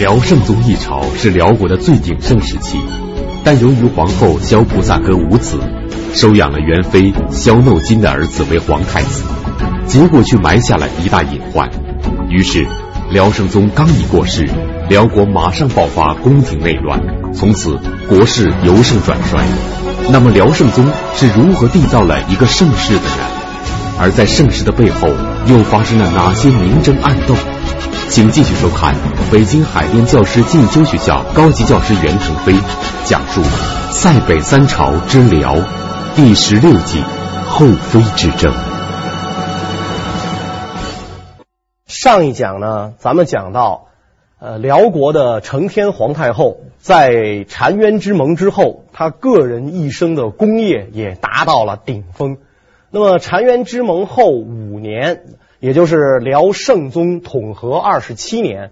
辽圣宗一朝是辽国的最鼎盛时期，但由于皇后萧菩萨哥无子，收养了元妃萧诺金的儿子为皇太子，结果却埋下了一大隐患。于是，辽圣宗刚一过世，辽国马上爆发宫廷内乱，从此国势由盛转衰。那么，辽圣宗是如何缔造了一个盛世的呢？而在盛世的背后，又发生了哪些明争暗斗？请继续收看北京海淀教师进修学校高级教师袁腾飞讲述《塞北三朝之辽》第十六集《后妃之争》。上一讲呢，咱们讲到，呃，辽国的承天皇太后在澶渊之盟之后，她个人一生的功业也达到了顶峰。那么澶渊之盟后五年。也就是辽圣宗统和二十七年，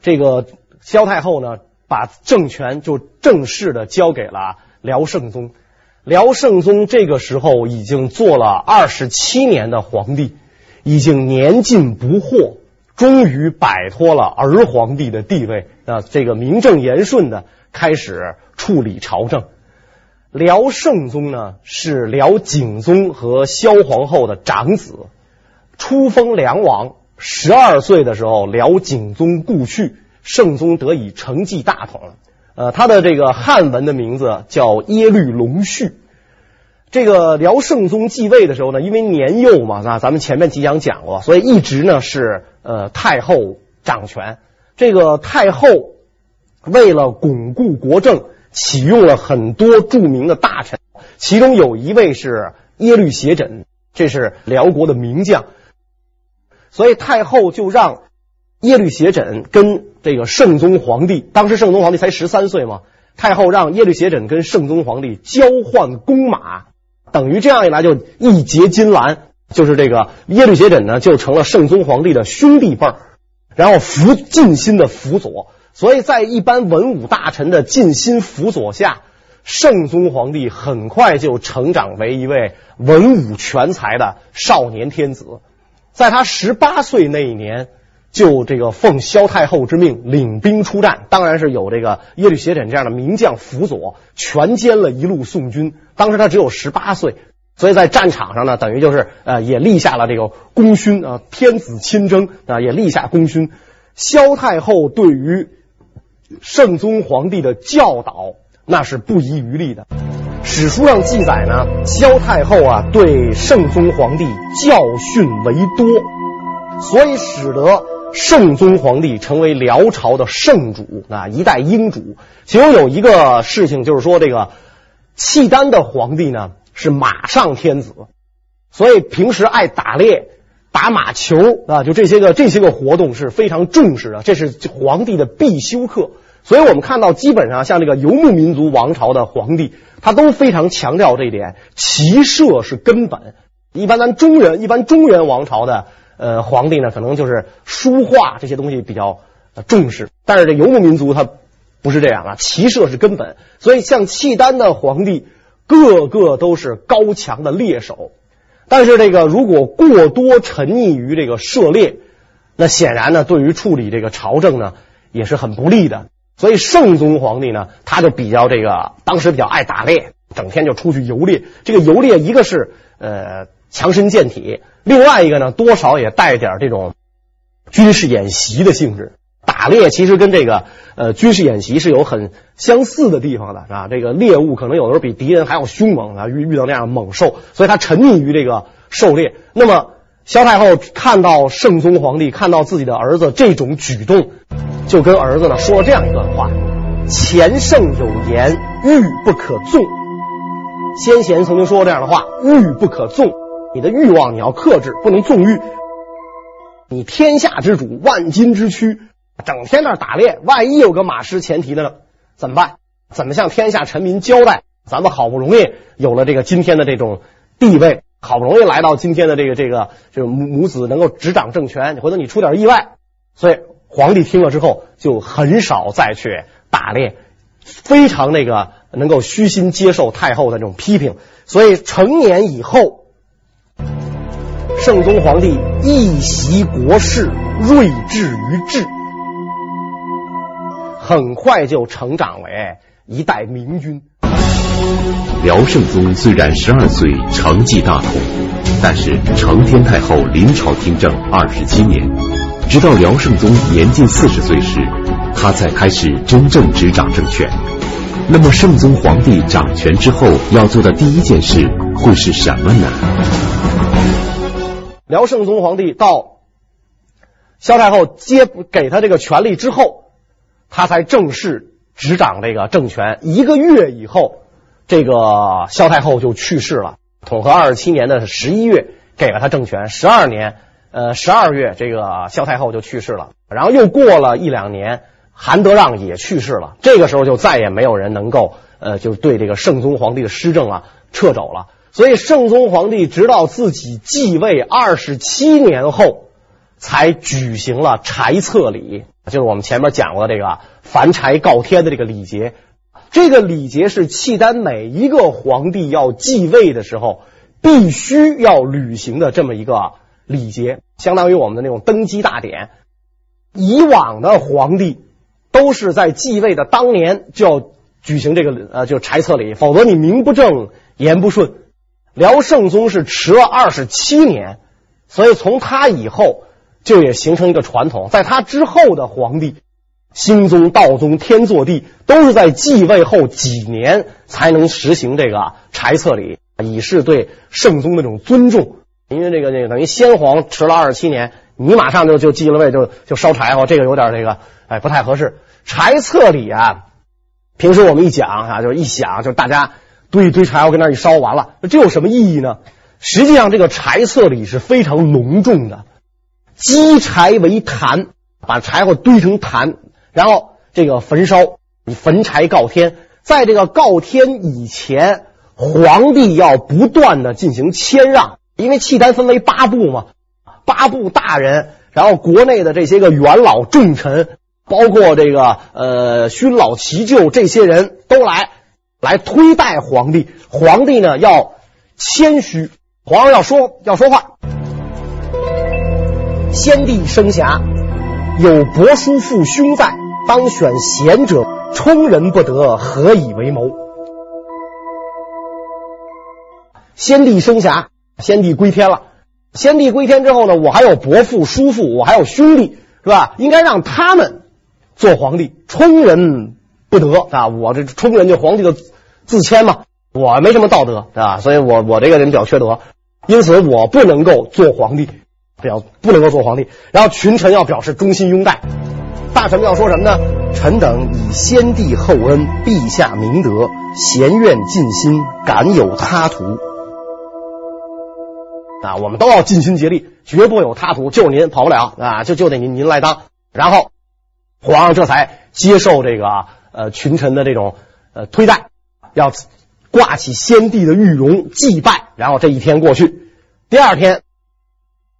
这个萧太后呢，把政权就正式的交给了辽圣宗。辽圣宗这个时候已经做了二十七年的皇帝，已经年近不惑，终于摆脱了儿皇帝的地位啊，这个名正言顺的开始处理朝政。辽圣宗呢，是辽景宗和萧皇后的长子。初封梁王，十二岁的时候，辽景宗故去，圣宗得以承继大统。呃，他的这个汉文的名字叫耶律隆绪。这个辽圣宗继位的时候呢，因为年幼嘛，那咱们前面几讲讲过，所以一直呢是呃太后掌权。这个太后为了巩固国政，启用了很多著名的大臣，其中有一位是耶律斜轸，这是辽国的名将。所以太后就让耶律斜轸跟这个圣宗皇帝，当时圣宗皇帝才十三岁嘛，太后让耶律斜轸跟圣宗皇帝交换弓马，等于这样一来就义结金兰，就是这个耶律斜轸呢就成了圣宗皇帝的兄弟辈儿，然后辅尽心的辅佐，所以在一般文武大臣的尽心辅佐下，圣宗皇帝很快就成长为一位文武全才的少年天子。在他十八岁那一年，就这个奉萧太后之命领兵出战，当然是有这个耶律斜轸这样的名将辅佐，全歼了一路宋军。当时他只有十八岁，所以在战场上呢，等于就是呃也立下了这个功勋啊，天子亲征啊，也立下功勋。萧太后对于圣宗皇帝的教导，那是不遗余力的。史书上记载呢，萧太后啊对圣宗皇帝教训为多，所以使得圣宗皇帝成为辽朝的圣主啊，一代英主。其中有一个事情就是说，这个契丹的皇帝呢是马上天子，所以平时爱打猎、打马球啊，就这些个这些个活动是非常重视的，这是皇帝的必修课。所以我们看到，基本上像这个游牧民族王朝的皇帝，他都非常强调这一点，骑射是根本。一般咱中原，一般中原王朝的呃皇帝呢，可能就是书画这些东西比较重视，但是这游牧民族他不是这样啊，骑射是根本。所以像契丹的皇帝，个个都是高强的猎手，但是这个如果过多沉溺于这个射猎，那显然呢，对于处理这个朝政呢，也是很不利的。所以圣宗皇帝呢，他就比较这个，当时比较爱打猎，整天就出去游猎。这个游猎，一个是呃强身健体，另外一个呢，多少也带点这种军事演习的性质。打猎其实跟这个呃军事演习是有很相似的地方的啊。这个猎物可能有的时候比敌人还要凶猛啊，遇遇到那样猛兽，所以他沉溺于这个狩猎。那么萧太后看到圣宗皇帝看到自己的儿子这种举动。就跟儿子呢说了这样一段话：“前圣有言，欲不可纵。先贤曾经说过这样的话，欲不可纵。你的欲望你要克制，不能纵欲。你天下之主，万金之躯，整天那打猎，万一有个马失前蹄的呢，怎么办？怎么向天下臣民交代？咱们好不容易有了这个今天的这种地位，好不容易来到今天的这个这个这个母母子能够执掌政权，你回头你出点意外，所以。”皇帝听了之后，就很少再去打猎，非常那个能够虚心接受太后的这种批评。所以成年以后，圣宗皇帝一袭国事，睿智于治。很快就成长为一代明君。辽圣宗虽然十二岁承继大统，但是承天太后临朝听政二十七年，直到辽圣宗年近四十岁时，他才开始真正执掌政权。那么圣宗皇帝掌权之后要做的第一件事会是什么呢？辽圣宗皇帝到萧太后接给他这个权力之后，他才正式执掌这个政权。一个月以后，这个萧太后就去世了。统和二十七年的十一月给了他政权，十二年，呃，十二月这个萧太后就去世了。然后又过了一两年，韩德让也去世了。这个时候就再也没有人能够呃，就对这个圣宗皇帝的施政啊掣肘了。所以圣宗皇帝直到自己继位二十七年后，才举行了柴册礼，就是我们前面讲过的这个焚柴告天的这个礼节。这个礼节是契丹每一个皇帝要继位的时候必须要履行的这么一个礼节，相当于我们的那种登基大典。以往的皇帝都是在继位的当年就要举行这个呃，就柴册礼，否则你名不正言不顺。辽圣宗是迟了二十七年，所以从他以后就也形成一个传统。在他之后的皇帝，兴宗、道宗、天祚帝都是在继位后几年才能实行这个柴册礼，以示对圣宗的这种尊重。因为这个这个等于先皇迟了二十七年，你马上就就继了位就就烧柴火，这个有点这个哎不太合适。柴册礼啊，平时我们一讲啊，就是一想，就是大家。堆一堆柴火跟那一烧完了，这有什么意义呢？实际上，这个柴册礼是非常隆重的，积柴为坛，把柴火堆成坛，然后这个焚烧，你焚柴告天。在这个告天以前，皇帝要不断的进行谦让，因为契丹分为八部嘛，八部大人，然后国内的这些个元老重臣，包括这个呃勋老奇旧这些人都来。来推戴皇帝，皇帝呢要谦虚，皇上要说要说话。先帝生狎，有伯叔父兄在，当选贤者，充人不得，何以为谋？先帝生狎，先帝归天了。先帝归天之后呢，我还有伯父、叔父，我还有兄弟，是吧？应该让他们做皇帝，充人。不得啊！我这充人家皇帝的自谦嘛，我没什么道德啊，所以我我这个人比较缺德，因此我不能够做皇帝，表不能够做皇帝。然后群臣要表示忠心拥戴，大臣们要说什么呢？臣等以先帝厚恩，陛下明德，贤愿尽心，敢有他图啊！我们都要尽心竭力，绝不有他图，就您跑不了啊，就就得您您来当。然后皇上这才接受这个。呃，群臣的这种呃推戴，要挂起先帝的玉容祭拜，然后这一天过去，第二天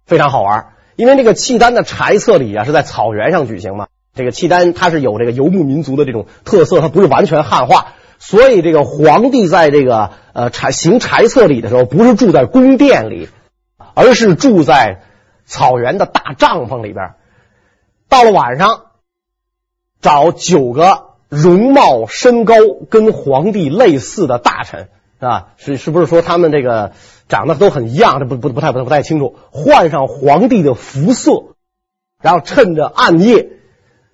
非常好玩，因为这个契丹的柴册礼啊是在草原上举行嘛，这个契丹它是有这个游牧民族的这种特色，它不是完全汉化，所以这个皇帝在这个呃柴行柴册礼的时候，不是住在宫殿里，而是住在草原的大帐篷里边，到了晚上找九个。容貌身高跟皇帝类似的大臣啊，是是不是说他们这个长得都很一样？这不不不太不太不太清楚。换上皇帝的服色，然后趁着暗夜，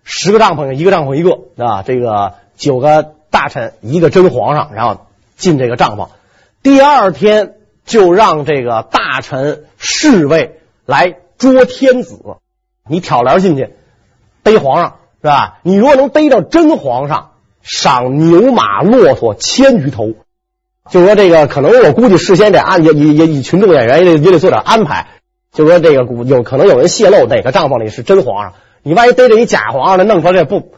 十个帐篷一个帐篷一个啊，这个九个大臣一个真皇上，然后进这个帐篷。第二天就让这个大臣侍卫来捉天子，你挑帘进去逮皇上。是吧？你如果能逮到真皇上，赏牛马骆驼千余头。就说这个，可能我估计事先得按也也也以群众演员也得也得做点安排。就说这个有可能有人泄露哪个帐篷里是真皇上，你万一逮着一假皇上，那弄出来这不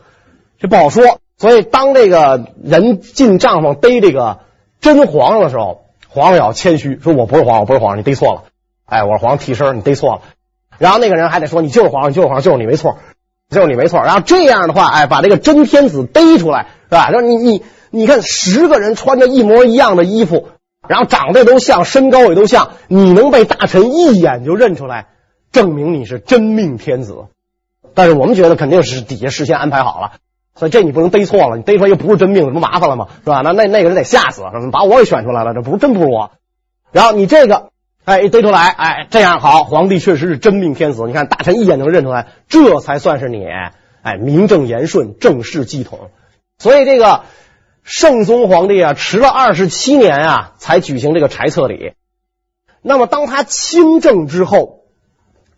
这不好说。所以当这个人进帐篷逮这个真皇上的时候，皇上要谦虚，说我不是皇上，我不是皇上，你逮错了。哎，我是皇上替身，你逮错了。然后那个人还得说，你就是皇上，就是皇上，就是你没错。就是你没错，然后这样的话，哎，把这个真天子逮出来，是吧？说你你你看，十个人穿着一模一样的衣服，然后长得都像，身高也都像，你能被大臣一眼就认出来，证明你是真命天子。但是我们觉得肯定是底下事先安排好了，所以这你不能逮错了，你逮出来又不是真命，这不麻烦了吗？是吧？那那那个人得吓死，把我给选出来了，这不是真不是我。然后你这个，哎，一逮出来，哎，这样好，皇帝确实是真命天子。你看大臣一眼能认出来，这才算是你，哎，名正言顺，正式继统。所以这个圣宗皇帝啊，迟了二十七年啊，才举行这个柴册礼。那么当他亲政之后，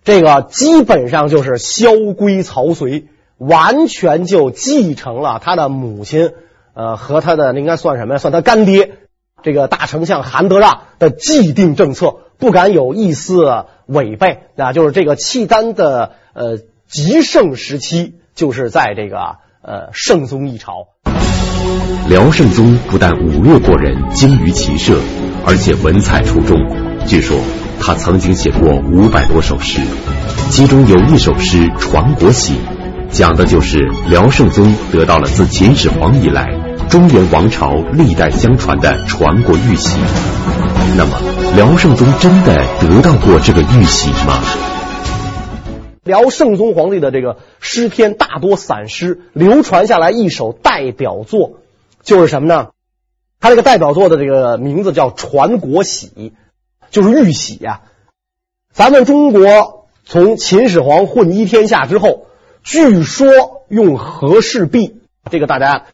这个基本上就是萧规曹随。完全就继承了他的母亲，呃，和他的应该算什么呀？算他干爹，这个大丞相韩德让的既定政策，不敢有一丝违背。那就是这个契丹的呃极盛时期，就是在这个呃圣宗一朝。辽圣宗不但武略过人，精于骑射，而且文采出众。据说他曾经写过五百多首诗，其中有一首诗《传国玺》。讲的就是辽圣宗得到了自秦始皇以来中原王朝历代相传的传国玉玺。那么，辽圣宗真的得到过这个玉玺吗？辽圣宗皇帝的这个诗篇大多散诗，流传下来一首代表作就是什么呢？他这个代表作的这个名字叫《传国玺》，就是玉玺呀。咱们中国从秦始皇混一天下之后。据说用和氏璧，这个大家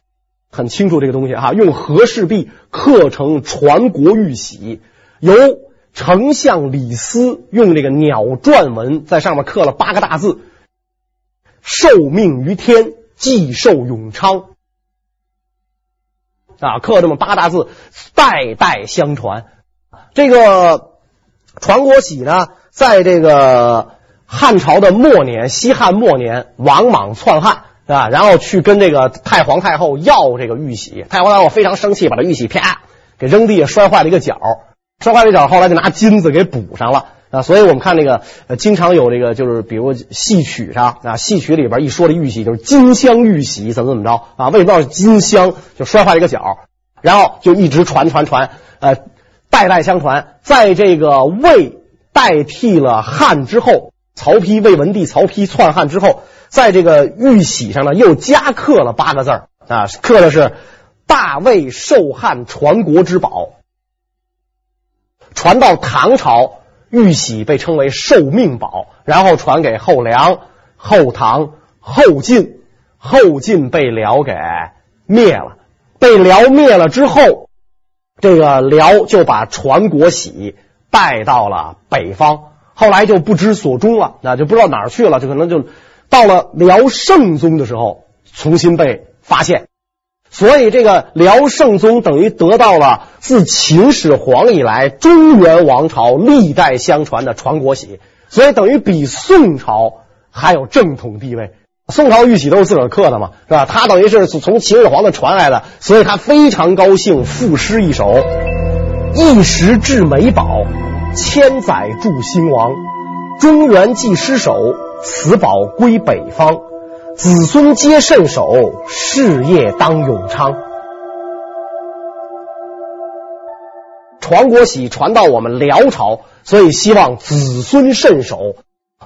很清楚这个东西哈，用和氏璧刻成传国玉玺，由丞相李斯用这个鸟篆文在上面刻了八个大字：“受命于天，既寿永昌”，啊，刻这么八大字，代代相传。这个传国玺呢，在这个。汉朝的末年，西汉末年，王莽篡汉，啊？然后去跟这个太皇太后要这个玉玺，太皇太后非常生气，把这玉玺啪给扔地下，摔坏了一个角，摔坏了一角，后来就拿金子给补上了啊。所以我们看那个，呃，经常有这个，就是比如戏曲上啊，戏曲里边一说这玉玺，就是金镶玉玺，怎么怎么着啊？为什么要金镶？就摔坏了一个角，然后就一直传传传，呃，代代相传，在这个魏代替了汉之后。曹丕魏文帝曹丕篡汉之后，在这个玉玺上呢，又加刻了八个字啊，刻的是“大魏受汉传国之宝”。传到唐朝，玉玺被称为“受命宝”，然后传给后梁、后唐、后晋，后晋被辽给灭了。被辽灭了之后，这个辽就把传国玺带到了北方。后来就不知所终了，那就不知道哪儿去了，就可能就到了辽圣宗的时候重新被发现，所以这个辽圣宗等于得到了自秦始皇以来中原王朝历代相传的传国玺，所以等于比宋朝还有正统地位。宋朝玉玺都是自个儿刻的嘛，是吧？他等于是从秦始皇的传来的，所以他非常高兴，赋诗一首：一时至美宝。千载助兴亡，中原既失守，此宝归北方，子孙皆慎守，事业当永昌。传国玺传到我们辽朝，所以希望子孙慎守，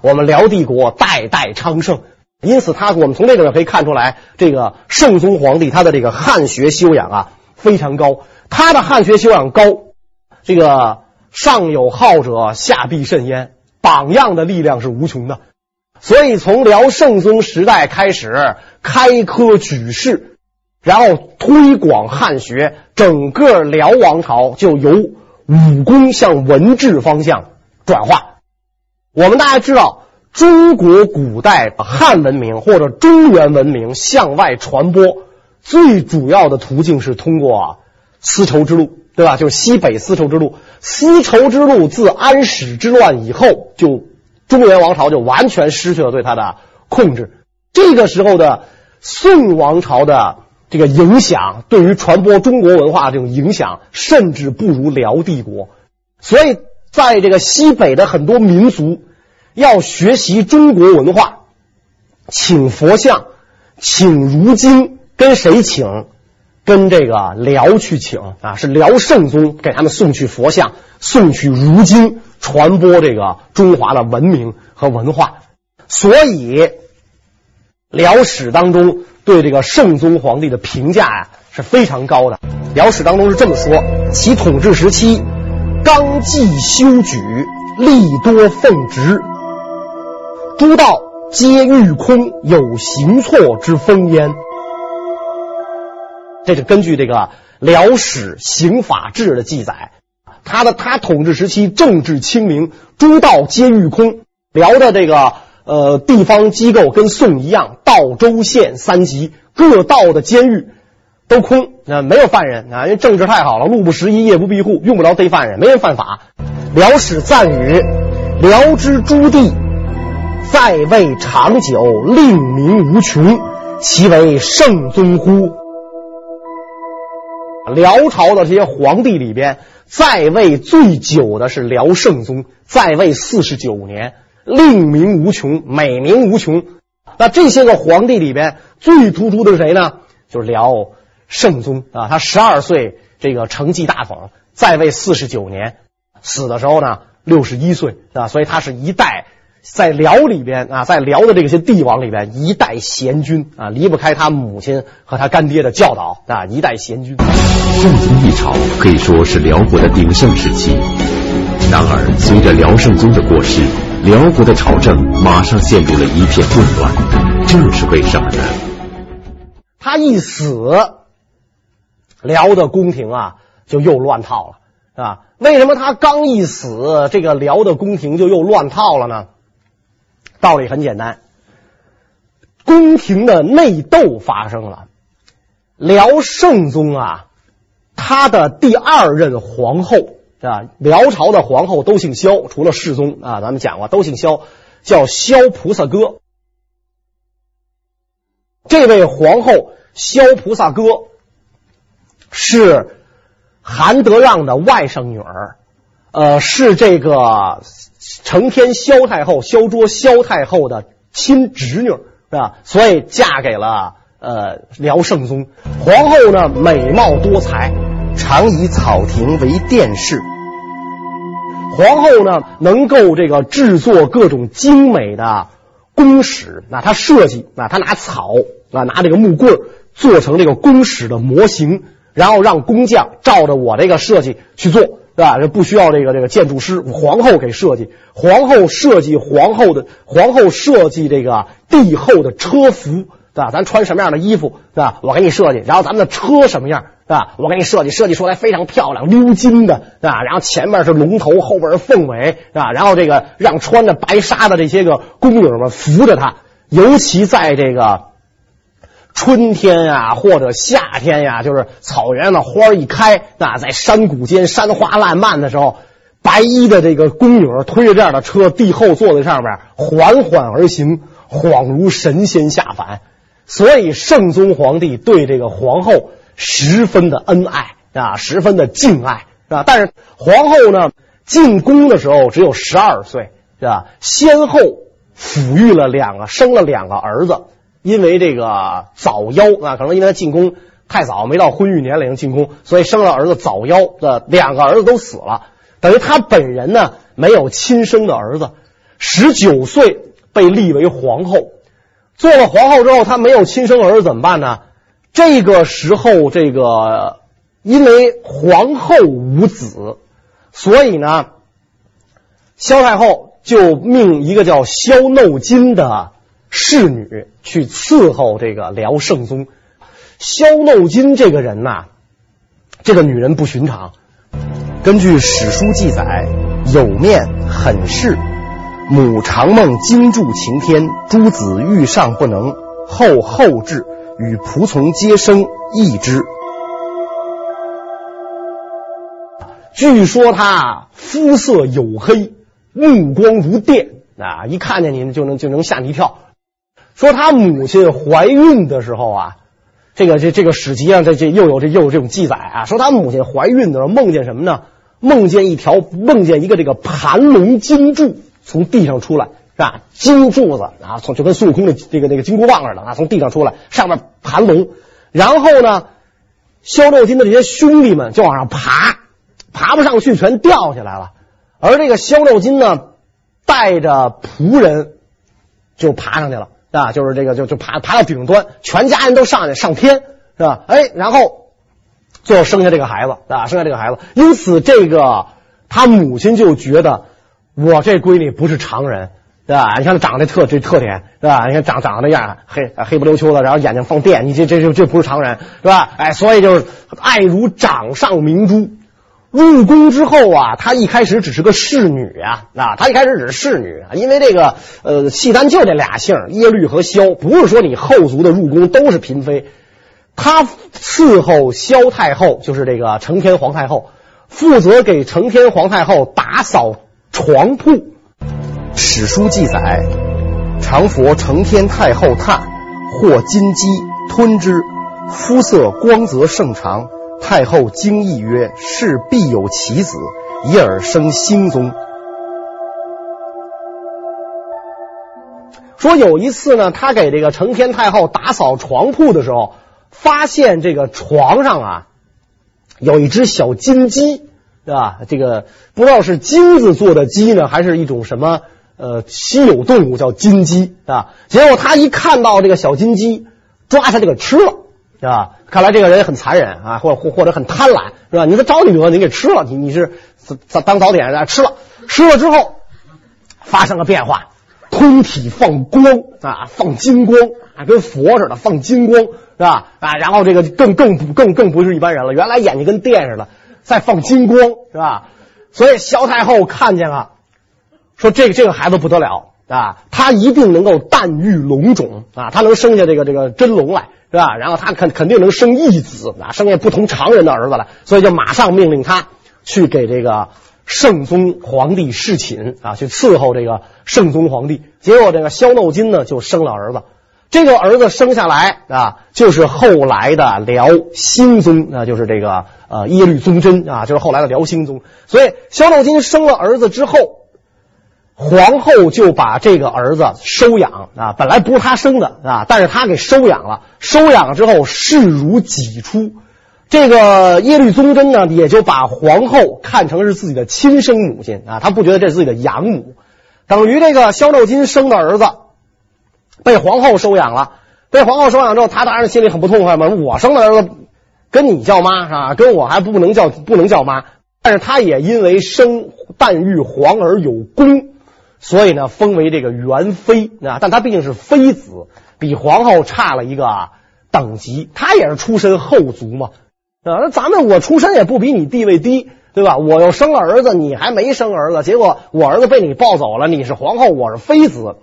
我们辽帝国代代昌盛。因此，他我们从这个可以看出来，这个圣宗皇帝他的这个汉学修养啊非常高，他的汉学修养高，这个。上有好者，下必甚焉。榜样的力量是无穷的，所以从辽圣宗时代开始开科举士，然后推广汉学，整个辽王朝就由武功向文治方向转化。我们大家知道，中国古代汉文明或者中原文明向外传播，最主要的途径是通过丝绸之路。对吧？就是西北丝绸之路。丝绸之路自安史之乱以后，就中原王朝就完全失去了对它的控制。这个时候的宋王朝的这个影响，对于传播中国文化这种影响，甚至不如辽帝国。所以，在这个西北的很多民族要学习中国文化，请佛像，请儒经，跟谁请？跟这个辽去请啊，是辽圣宗给他们送去佛像，送去儒经，传播这个中华的文明和文化。所以，辽史当中对这个圣宗皇帝的评价呀是非常高的。辽史当中是这么说：其统治时期，纲纪修举，力多奉直，诸道皆御空，有行错之风焉。这是根据这个辽史刑法志的记载，他的他统治时期政治清明，诸道皆御空。辽的这个呃地方机构跟宋一样，道州县三级各道的监狱都空，那没有犯人啊，因为政治太好了，路不拾遗，夜不闭户，用不着逮犯人，没人犯法。辽史赞语：辽之诸地，在位长久，令民无穷，其为圣宗乎？辽朝的这些皇帝里边，在位最久的是辽圣宗，在位四十九年，令民无穷，美名无穷。那这些个皇帝里边最突出的是谁呢？就是辽圣宗啊，他十二岁这个承继大统，在位四十九年，死的时候呢六十一岁啊，所以他是一代。在辽里边啊，在辽的这些帝王里边，一代贤君啊，离不开他母亲和他干爹的教导啊，一代贤君。圣宗一朝可以说是辽国的鼎盛时期。然而，随着辽圣宗的过世，辽国的朝政马上陷入了一片混乱，这是为什么呢？他一死，辽的宫廷啊就又乱套了啊。为什么他刚一死，这个辽的宫廷就又乱套了呢？道理很简单，宫廷的内斗发生了。辽圣宗啊，他的第二任皇后啊？辽朝的皇后都姓萧，除了世宗啊，咱们讲过都姓萧，叫萧菩萨哥。这位皇后萧菩萨哥是韩德让的外甥女儿，呃，是这个。承天萧太后萧卓萧太后的亲侄女是吧？所以嫁给了呃辽圣宗。皇后呢，美貌多才，常以草亭为殿饰。皇后呢，能够这个制作各种精美的宫室。那她设计，那她拿草啊，拿这个木棍做成这个宫室的模型，然后让工匠照着我这个设计去做。对吧？这不需要这个这个建筑师，皇后给设计，皇后设计皇后的皇后设计这个帝后的车服，对吧？咱穿什么样的衣服，对吧？我给你设计，然后咱们的车什么样，对吧？我给你设计，设计出来非常漂亮，鎏金的，对吧？然后前面是龙头，后边是凤尾，对吧？然后这个让穿着白纱的这些个宫女们扶着它，尤其在这个。春天呀，或者夏天呀，就是草原上花一开，那在山谷间山花烂漫的时候，白衣的这个宫女推着这样的车，帝后坐在上面，缓缓而行，恍如神仙下凡。所以圣宗皇帝对这个皇后十分的恩爱啊，十分的敬爱啊。但是皇后呢，进宫的时候只有十二岁，是吧？先后抚育了两个，生了两个儿子。因为这个早夭啊，可能因为他进宫太早，没到婚育年龄进宫，所以生了儿子早夭的两个儿子都死了，等于他本人呢没有亲生的儿子。十九岁被立为皇后，做了皇后之后，他没有亲生儿子怎么办呢？这个时候，这个因为皇后无子，所以呢，萧太后就命一个叫萧耨金的。侍女去伺候这个辽圣宗，萧耨金这个人呐，这个女人不寻常。根据史书记载，有面很是，母常梦金柱擎天，诸子欲上不能，后后至，与仆从皆生异之。据说他肤色黝黑，目光如电啊，一看见你就能就能吓你一跳。说他母亲怀孕的时候啊，这个这这个史籍上这这又有这又有这种记载啊。说他母亲怀孕的时候梦见什么呢？梦见一条梦见一个这个盘龙金柱从地上出来，是吧？金柱子啊，从就跟孙悟空的这个那个金箍棒似的啊，从地上出来，上面盘龙。然后呢，萧耨金的这些兄弟们就往上爬，爬不上去，全掉下来了。而这个萧耨金呢，带着仆人就爬上去了。啊，就是这个就就爬爬到顶端，全家人都上去上天是吧？哎，然后最后生下这个孩子啊，生下这个孩子，因此这个他母亲就觉得我这闺女不是常人。对吧？你看他长得特这特点，对吧？你看长长得那样，黑黑不溜秋的，然后眼睛放电，你这这这这不是常人，是吧？哎，所以就是爱如掌上明珠。入宫之后啊，她一开始只是个侍女啊，啊，她一开始只是侍女啊，因为这个呃，契丹就这俩姓，耶律和萧，不是说你后族的入宫都是嫔妃。她伺候萧太后，就是这个承天皇太后，负责给承天皇太后打扫床铺。史书记载，常佛承天太后叹，获金鸡吞之，肤色光泽胜长。太后惊异曰：“是必有其子，以尔生兴宗。”说有一次呢，他给这个承天太后打扫床铺的时候，发现这个床上啊有一只小金鸡，对吧？这个不知道是金子做的鸡呢，还是一种什么？呃，稀有动物叫金鸡啊，结果他一看到这个小金鸡，抓下就给吃了，是吧？看来这个人很残忍啊，或或或者很贪婪，是吧？你说招你得，你给吃了，你你是当早点啊吃了，吃了之后发生了变化，通体放光啊，放金光啊，跟佛似的放金光，是吧？啊，然后这个更更不更更不是一般人了，原来眼睛跟电似的，再放金光，是吧？所以萧太后看见了。说这个这个孩子不得了啊，他一定能够诞育龙种啊，他能生下这个这个真龙来，是吧？然后他肯肯定能生一子啊，生下不同常人的儿子来，所以就马上命令他去给这个圣宗皇帝侍寝啊，去伺候这个圣宗皇帝。结果这个萧诺金呢就生了儿子，这个儿子生下来啊，就是后来的辽兴宗啊，就是这个呃耶律宗真啊，就是后来的辽兴宗。所以萧诺金生了儿子之后。皇后就把这个儿子收养啊，本来不是他生的啊，但是他给收养了。收养了之后，视如己出。这个耶律宗真呢，也就把皇后看成是自己的亲生母亲啊，他不觉得这是自己的养母。等于这个萧诺金生的儿子被皇后收养了，被皇后收养之后，他当然心里很不痛快嘛。我生的儿子跟你叫妈是吧？跟我还不能叫不能叫妈。但是他也因为生诞育皇儿有功。所以呢，封为这个元妃啊，但她毕竟是妃子，比皇后差了一个等级。她也是出身后族嘛，啊，那咱们我出身也不比你地位低，对吧？我又生了儿子，你还没生儿子，结果我儿子被你抱走了，你是皇后，我是妃子，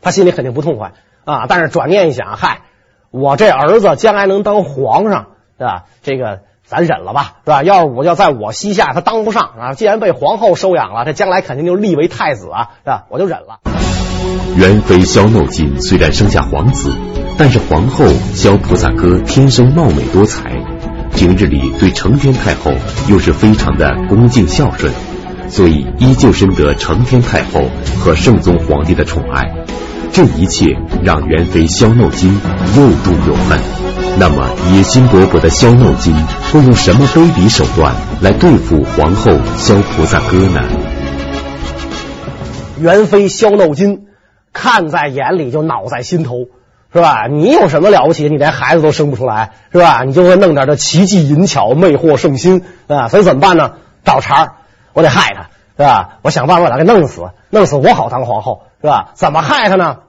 他心里肯定不痛快啊。但是转念一想，嗨，我这儿子将来能当皇上，对吧？这个。咱忍了吧，是吧？要是我要在我膝下，他当不上啊。既然被皇后收养了，这将来肯定就立为太子啊，是吧？我就忍了。元妃萧诺金虽然生下皇子，但是皇后萧菩萨哥天生貌美多才，平日里对承天太后又是非常的恭敬孝顺，所以依旧深得承天太后和圣宗皇帝的宠爱。这一切让元妃萧诺金又妒又恨。那么，野心勃勃的萧诺金会用什么卑鄙手段来对付皇后萧菩萨哥呢？元妃萧诺金看在眼里就恼在心头，是吧？你有什么了不起？你连孩子都生不出来，是吧？你就会弄点这奇技淫巧，魅惑圣心啊！所以怎么办呢？找茬，我得害他，是吧？我想办法把他给弄死，弄死我好当皇后，是吧？怎么害他呢？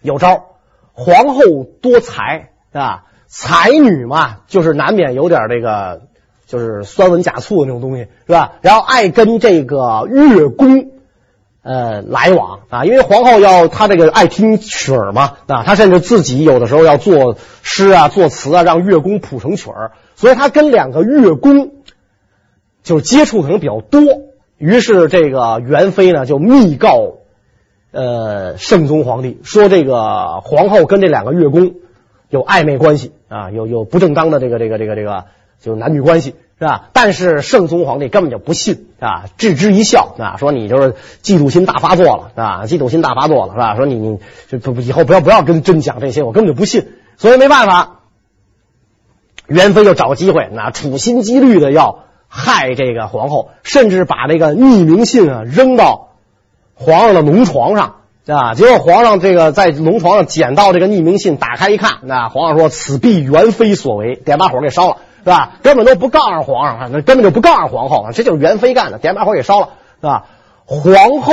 有招，皇后多才，是吧？才女嘛，就是难免有点这个，就是酸文假醋的那种东西，是吧？然后爱跟这个乐工，呃，来往啊，因为皇后要她这个爱听曲儿嘛，啊，她甚至自己有的时候要作诗啊、作词啊，让乐工谱成曲儿，所以她跟两个乐工就接触可能比较多。于是这个元妃呢就密告呃圣宗皇帝说，这个皇后跟这两个乐工。有暧昧关系啊，有有不正当的这个这个这个这个就男女关系是吧？但是圣宗皇帝根本就不信啊，置之一笑啊，说你就是嫉妒心大发作了啊，嫉妒心大发作了是吧？说你你就不以后不要不要跟朕讲这些，我根本就不信，所以没办法，元妃就找机会那处心积虑的要害这个皇后，甚至把这个匿名信啊扔到皇上的龙床上。啊，结果皇上这个在龙床上捡到这个匿名信，打开一看，那皇上说：“此必元妃所为。”点把火给烧了，是吧？根本都不告诉皇上，那根本就不告诉皇后，这就是元妃干的，点把火给烧了，是吧？皇后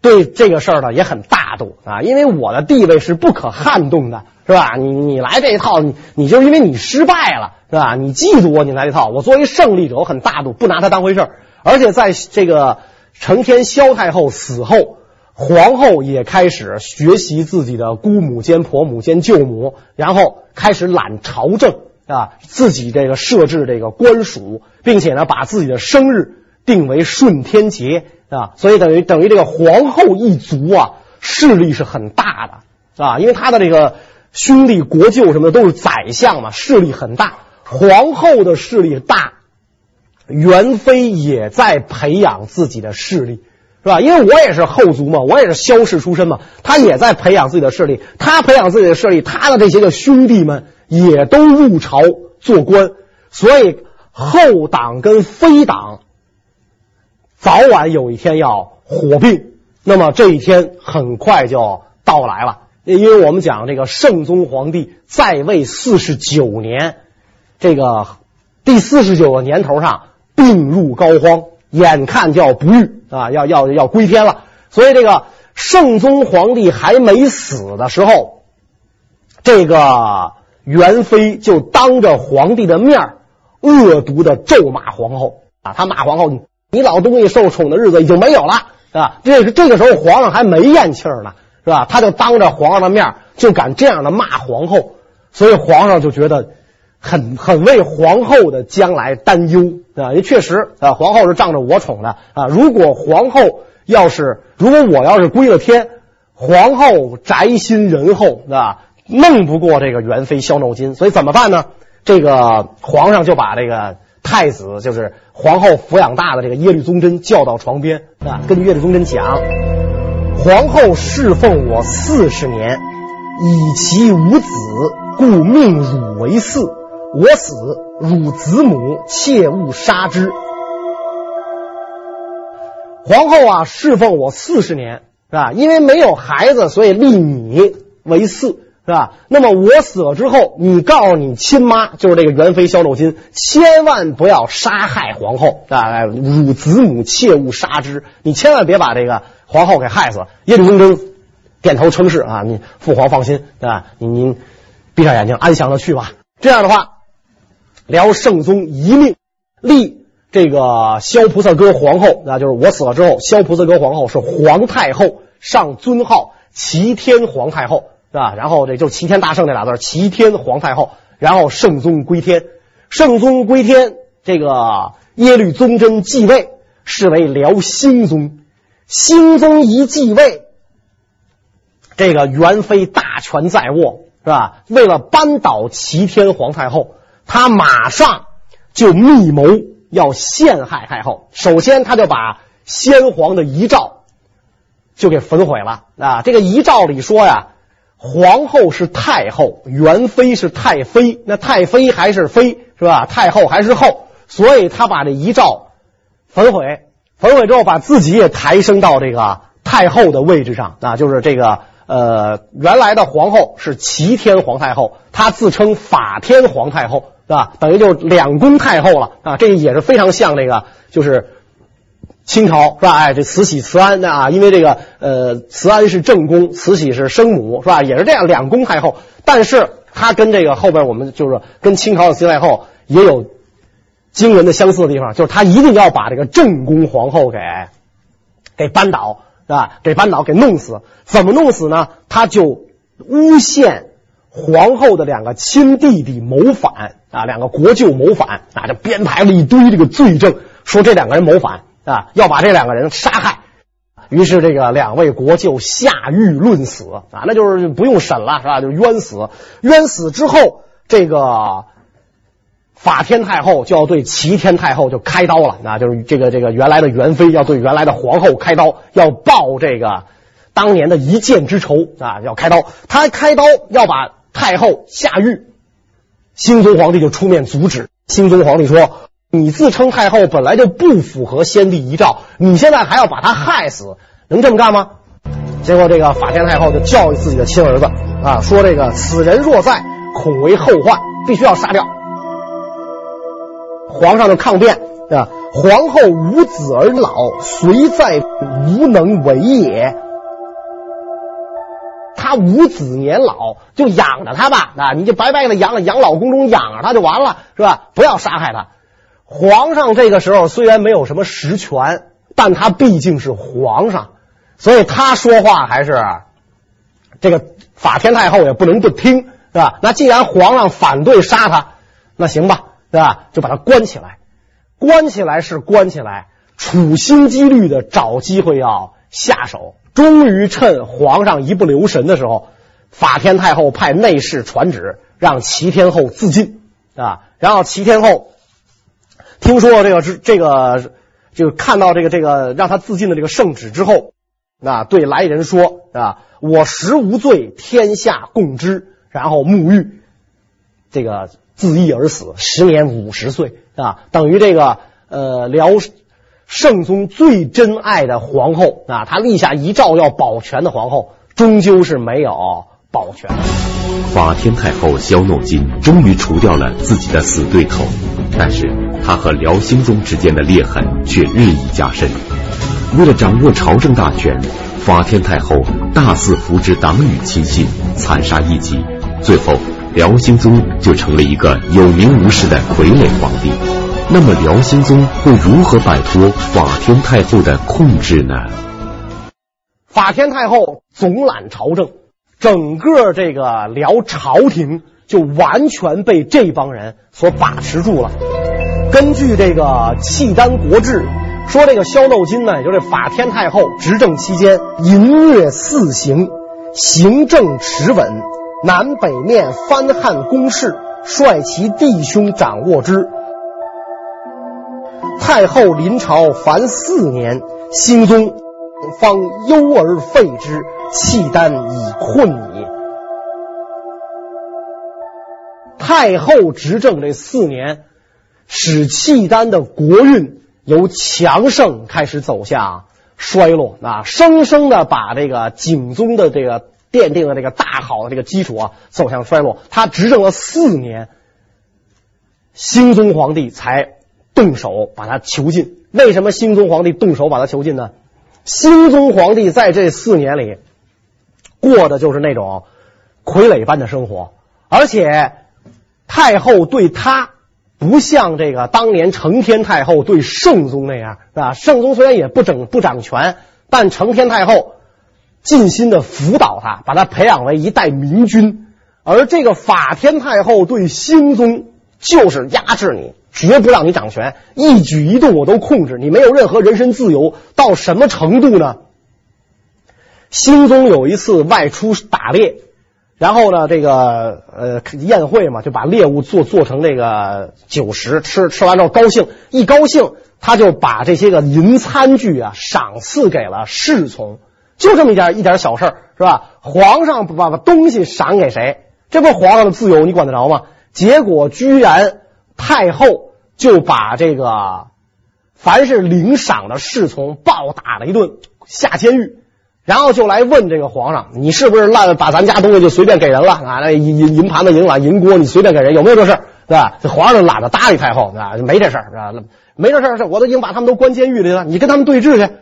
对这个事儿呢也很大度啊，因为我的地位是不可撼动的，是吧？你你来这一套，你你就因为你失败了，是吧？你嫉妒我，你来这套。我作为胜利者，我很大度，不拿他当回事儿。而且在这个承天萧太后死后。皇后也开始学习自己的姑母兼婆母兼舅母，然后开始揽朝政啊，自己这个设置这个官署，并且呢把自己的生日定为顺天节啊，所以等于等于这个皇后一族啊势力是很大的啊，因为他的这个兄弟国舅什么的都是宰相嘛，势力很大。皇后的势力大，元妃也在培养自己的势力。是吧？因为我也是后族嘛，我也是萧氏出身嘛，他也在培养自己的势力。他培养自己的势力，他的这些个兄弟们也都入朝做官，所以后党跟非党早晚有一天要火并。那么这一天很快就到来了，因为我们讲这个圣宗皇帝在位四十九年，这个第四十九个年头上病入膏肓。眼看就要不育啊，要要要归天了。所以这个圣宗皇帝还没死的时候，这个元妃就当着皇帝的面恶毒的咒骂皇后啊。他骂皇后：“你你老东西受宠的日子已经没有了，是吧？”这是这个时候皇上还没咽气呢，是吧？他就当着皇上的面就敢这样的骂皇后，所以皇上就觉得。很很为皇后的将来担忧啊！也确实啊，皇后是仗着我宠的啊。如果皇后要是，如果我要是归了天，皇后宅心仁厚啊，弄不过这个元妃萧耨金，所以怎么办呢？这个皇上就把这个太子，就是皇后抚养大的这个耶律宗真叫到床边啊，跟耶律宗真讲：皇后侍奉我四十年，以其无子，故命汝为嗣。我死，汝子母切勿杀之。皇后啊，侍奉我四十年，是吧？因为没有孩子，所以立你为嗣，是吧？那么我死了之后，你告诉你亲妈，就是这个元妃萧耨金，千万不要杀害皇后啊！汝子母切勿杀之，你千万别把这个皇后给害死。耶律宗真点头称是啊，你父皇放心，对吧？您您闭上眼睛，安详的去吧。这样的话。辽圣宗一命立这个萧菩萨哥皇后，那就是我死了之后，萧菩萨哥皇后是皇太后，上尊号齐天皇太后，是吧？然后这就齐天大圣这俩字，齐天皇太后。然后圣宗归天，圣宗归天，这个耶律宗真继位，是为辽兴宗。兴宗一继位，这个元妃大权在握，是吧？为了扳倒齐天皇太后。他马上就密谋要陷害太后。首先，他就把先皇的遗诏就给焚毁了啊！这个遗诏里说呀，皇后是太后，元妃是太妃，那太妃还是妃是吧？太后还是后，所以他把这遗诏焚毁。焚毁之后，把自己也抬升到这个太后的位置上啊，就是这个。呃，原来的皇后是齐天皇太后，她自称法天皇太后，是吧？等于就两宫太后了啊！这也是非常像这个，就是清朝是吧？哎，这慈禧、慈安啊，因为这个呃，慈安是正宫，慈禧是生母，是吧？也是这样两宫太后，但是她跟这个后边我们就是跟清朝的慈太后也有惊人的相似的地方，就是她一定要把这个正宫皇后给给扳倒。是吧，给扳倒，给弄死，怎么弄死呢？他就诬陷皇后的两个亲弟弟谋反啊，两个国舅谋反啊，就编排了一堆这个罪证，说这两个人谋反啊，要把这两个人杀害。于是这个两位国舅下狱论死啊，那就是不用审了，是吧？就冤死。冤死之后，这个。法天太后就要对齐天太后就开刀了，那就是这个这个原来的元妃要对原来的皇后开刀，要报这个当年的一箭之仇啊，要开刀。他开刀要把太后下狱，兴宗皇帝就出面阻止。兴宗皇帝说：“你自称太后本来就不符合先帝遗诏，你现在还要把她害死，能这么干吗？结果这个法天太后就教育自己的亲儿子啊，说这个此人若在，恐为后患，必须要杀掉。皇上就抗辩啊，皇后无子而老，随在无能为也。他无子年老，就养着他吧啊，你就白白的养了养老宫中养着他就完了，是吧？不要杀害他。皇上这个时候虽然没有什么实权，但他毕竟是皇上，所以他说话还是这个法天太后也不能不听，是吧？那既然皇上反对杀他，那行吧，对吧？就把他关起来，关起来是关起来，处心积虑的找机会要下手。终于趁皇上一不留神的时候，法天太后派内侍传旨，让齐天后自尽啊。然后齐天后。听说这个是这个，就看到这个这个让他自尽的这个圣旨之后，啊，对来人说啊，我实无罪，天下共知。然后沐浴，这个自缢而死，时年五十岁啊，等于这个呃辽 圣宗最珍爱的皇后啊，他立下遗诏要保全的皇后，终究是没有保全。法天太后萧诺金终于除掉了自己的死对头，但是。他和辽兴宗之间的裂痕却日益加深。为了掌握朝政大权，法天太后大肆扶植党羽亲信，残杀异己，最后辽兴宗就成了一个有名无实的傀儡皇帝。那么辽兴宗会如何摆脱法天太后的控制呢？法天太后总揽朝政，整个这个辽朝廷就完全被这帮人所把持住了。根据这个《契丹国志》说，这个萧诺金呢，也就是法天太后执政期间，淫虐肆行，行政迟稳，南北面藩汉公事，率其弟兄掌握之。太后临朝凡四年，兴宗方忧而废之，契丹已困矣。太后执政这四年。使契丹的国运由强盛开始走向衰落啊，生生的把这个景宗的这个奠定了这个大好的这个基础啊，走向衰落。他执政了四年，兴宗皇帝才动手把他囚禁。为什么兴宗皇帝动手把他囚禁呢？兴宗皇帝在这四年里过的就是那种傀儡般的生活，而且太后对他。不像这个当年承天太后对圣宗那样，是吧？圣宗虽然也不整不掌权，但承天太后尽心的辅导他，把他培养为一代明君。而这个法天太后对兴宗就是压制你，绝不让你掌权，一举一动我都控制，你没有任何人身自由。到什么程度呢？兴宗有一次外出打猎。然后呢，这个呃宴会嘛，就把猎物做做成这个酒食，吃吃完之后高兴，一高兴他就把这些个银餐具啊赏赐给了侍从，就这么一点一点小事是吧？皇上把把东西赏给谁，这不皇上的自由，你管得着吗？结果居然太后就把这个凡是领赏的侍从暴打了一顿，下监狱。然后就来问这个皇上，你是不是烂把咱家东西就随便给人了啊？那银银银盘子、银碗、银锅，你随便给人，有没有这事儿？对吧？这皇上懒得搭理太后，对吧？没这事儿，是吧？没这事儿，是我都已经把他们都关监狱里了，你跟他们对峙去。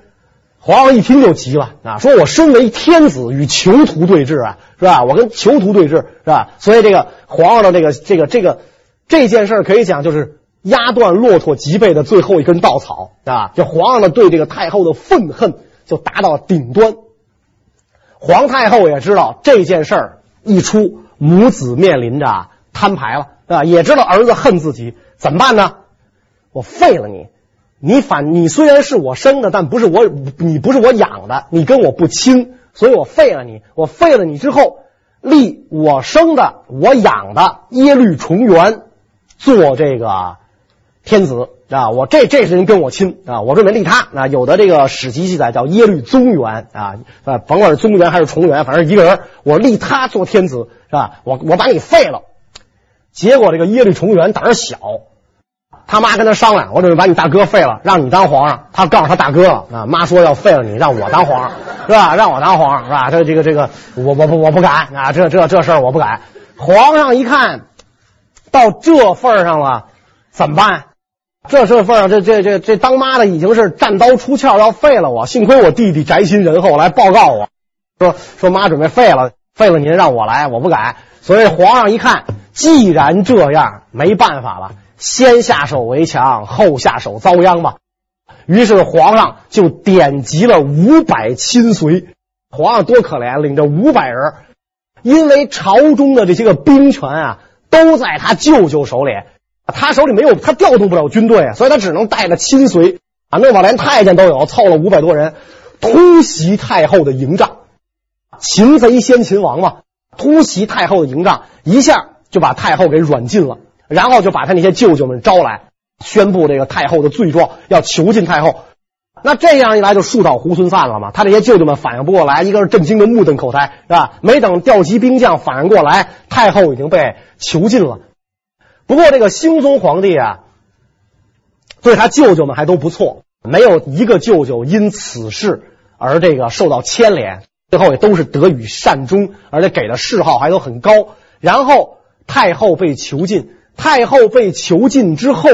皇上一听就急了啊，说我身为天子与囚徒对峙啊，是吧？我跟囚徒对峙，是吧？所以这个皇上的这个这个这个这件事儿可以讲就是压断骆驼脊背的最后一根稻草啊！这皇上的对这个太后的愤恨就达到顶端。皇太后也知道这件事儿一出，母子面临着摊牌了，啊？也知道儿子恨自己，怎么办呢？我废了你，你反你虽然是我生的，但不是我，你不是我养的，你跟我不亲，所以我废了你。我废了你之后，立我生的、我养的耶律重元做这个天子。啊，我这这是人跟我亲啊，我准备立他啊。有的这个史籍记载叫耶律宗元啊，啊，甭管是宗元还是重元，反正一个人，我立他做天子是吧？我我把你废了。结果这个耶律重元胆儿小，他妈跟他商量，我准备把你大哥废了，让你当皇上。他告诉他大哥了啊，妈说要废了你，让我当皇上，是吧？让我当皇上，是吧？这这个这个，我我不我不敢啊，这这这事儿我不敢。皇上一看到这份上了，怎么办？这这份儿，这这这这当妈的已经是战刀出鞘要废了我。幸亏我弟弟宅心仁厚来报告我，说说妈准备废了，废了您让我来，我不改。所以皇上一看，既然这样，没办法了，先下手为强，后下手遭殃吧。于是皇上就点集了五百亲随。皇上多可怜，领着五百人，因为朝中的这些个兵权啊，都在他舅舅手里，他手里没有，他调动不了军队，所以他只能带着亲随啊，那么连太监都有，凑了五百多人，突袭太后的营帐。擒贼先擒王嘛。突袭太后的营帐，一下就把太后给软禁了，然后就把他那些舅舅们招来，宣布这个太后的罪状，要囚禁太后。那这样一来就树倒猢狲散了嘛。他这些舅舅们反应不过来，一个是震惊的目瞪口呆，是吧？没等调集兵将反应过来，太后已经被囚禁了。不过这个兴宗皇帝啊，对他舅舅们还都不错，没有一个舅舅因此事而这个受到牵连。最后也都是得以善终，而且给的谥号还都很高。然后太后被囚禁，太后被囚禁之后，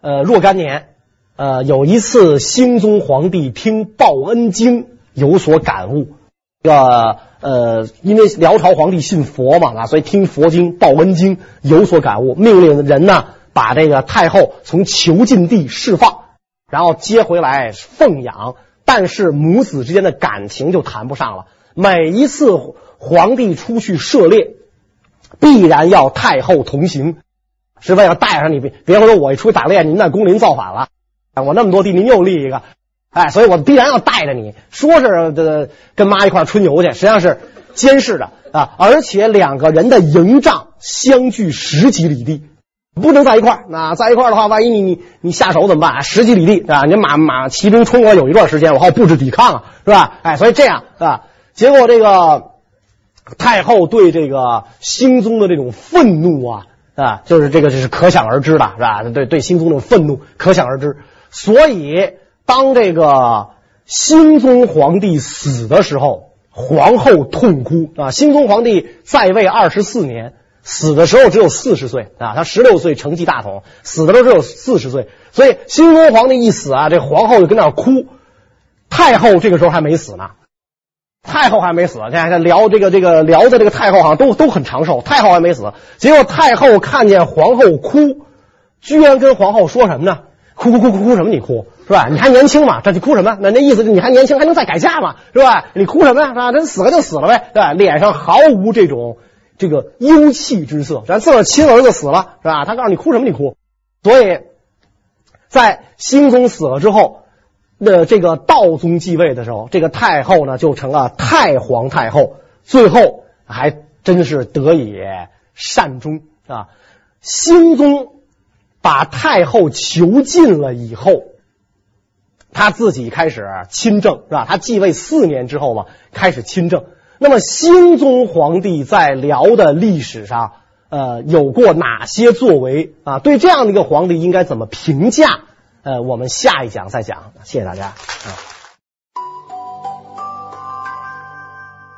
呃，若干年，呃，有一次兴宗皇帝听报恩经有所感悟，这个呃，因为辽朝皇帝信佛嘛啊，所以听佛经报恩经有所感悟，命令人呢把这个太后从囚禁地释放，然后接回来奉养。但是母子之间的感情就谈不上了。每一次皇帝出去涉猎，必然要太后同行，是为了带上你。别别说我一出去打猎，您那宫里造反了，我那么多地，您又立一个，哎，所以我必然要带着你。说是这个跟妈一块春游去，实际上是监视着啊。而且两个人的营帐相距十几里地。不能在一块儿，那在一块儿的话，万一你你你下手怎么办？十几里地，是吧？你马马骑兵冲过来有一段时间，我好布置抵抗啊，是吧？哎，所以这样啊，结果这个太后对这个兴宗的这种愤怒啊啊，就是这个就是可想而知的，是吧？对对，兴宗的愤怒可想而知。所以当这个新宗皇帝死的时候，皇后痛哭啊。新宗皇帝在位二十四年。死的时候只有四十岁啊，他十六岁承继大统，死的时候只有四十岁，所以新宗皇帝一死啊，这皇后就跟那哭。太后这个时候还没死呢，太后还没死。你看看辽这个这个辽的这个太后好像都都很长寿，太后还没死。结果太后看见皇后哭，居然跟皇后说什么呢？哭哭哭哭哭什么？你哭是吧？你还年轻嘛？这你哭什么？那那意思是你还年轻，还能再改嫁嘛？是吧？你哭什么呀？是吧？人死了就死了呗，对吧？脸上毫无这种。这个忧戚之色，咱自个儿亲儿子死了是吧？他告诉你哭什么？你哭。所以，在兴宗死了之后，那这个道宗继位的时候，这个太后呢就成了太皇太后，最后还真是得以善终啊。兴宗把太后囚禁了以后，他自己开始亲政是吧？他继位四年之后吧，开始亲政。那么，新宗皇帝在辽的历史上，呃，有过哪些作为啊？对这样的一个皇帝，应该怎么评价？呃，我们下一讲再讲。谢谢大家啊。